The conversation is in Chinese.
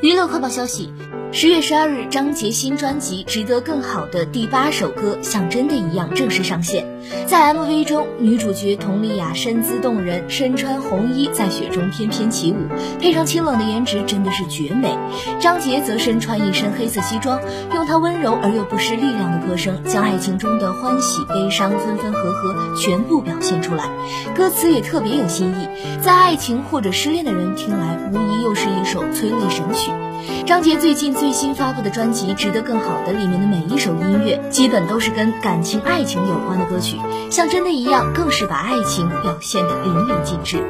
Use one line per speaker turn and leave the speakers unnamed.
娱乐快报消息：十月十二日，张杰新专辑《值得更好》的第八首歌《像真的一样》正式上线。在 MV 中，女主角佟丽娅身姿动人，身穿红衣在雪中翩翩起舞，配上清冷的颜值，真的是绝美。张杰则身穿一身黑色西装，用他温柔而又不失力量的歌声，将爱情中的欢喜、悲伤、分分合合全部表现出来。歌词也特别有新意，在爱情或者失恋的人听来，又是一首催泪神曲。张杰最近最新发布的专辑《值得更好的》里面的每一首音乐，基本都是跟感情、爱情有关的歌曲，像真的一样，更是把爱情表现得淋漓尽致。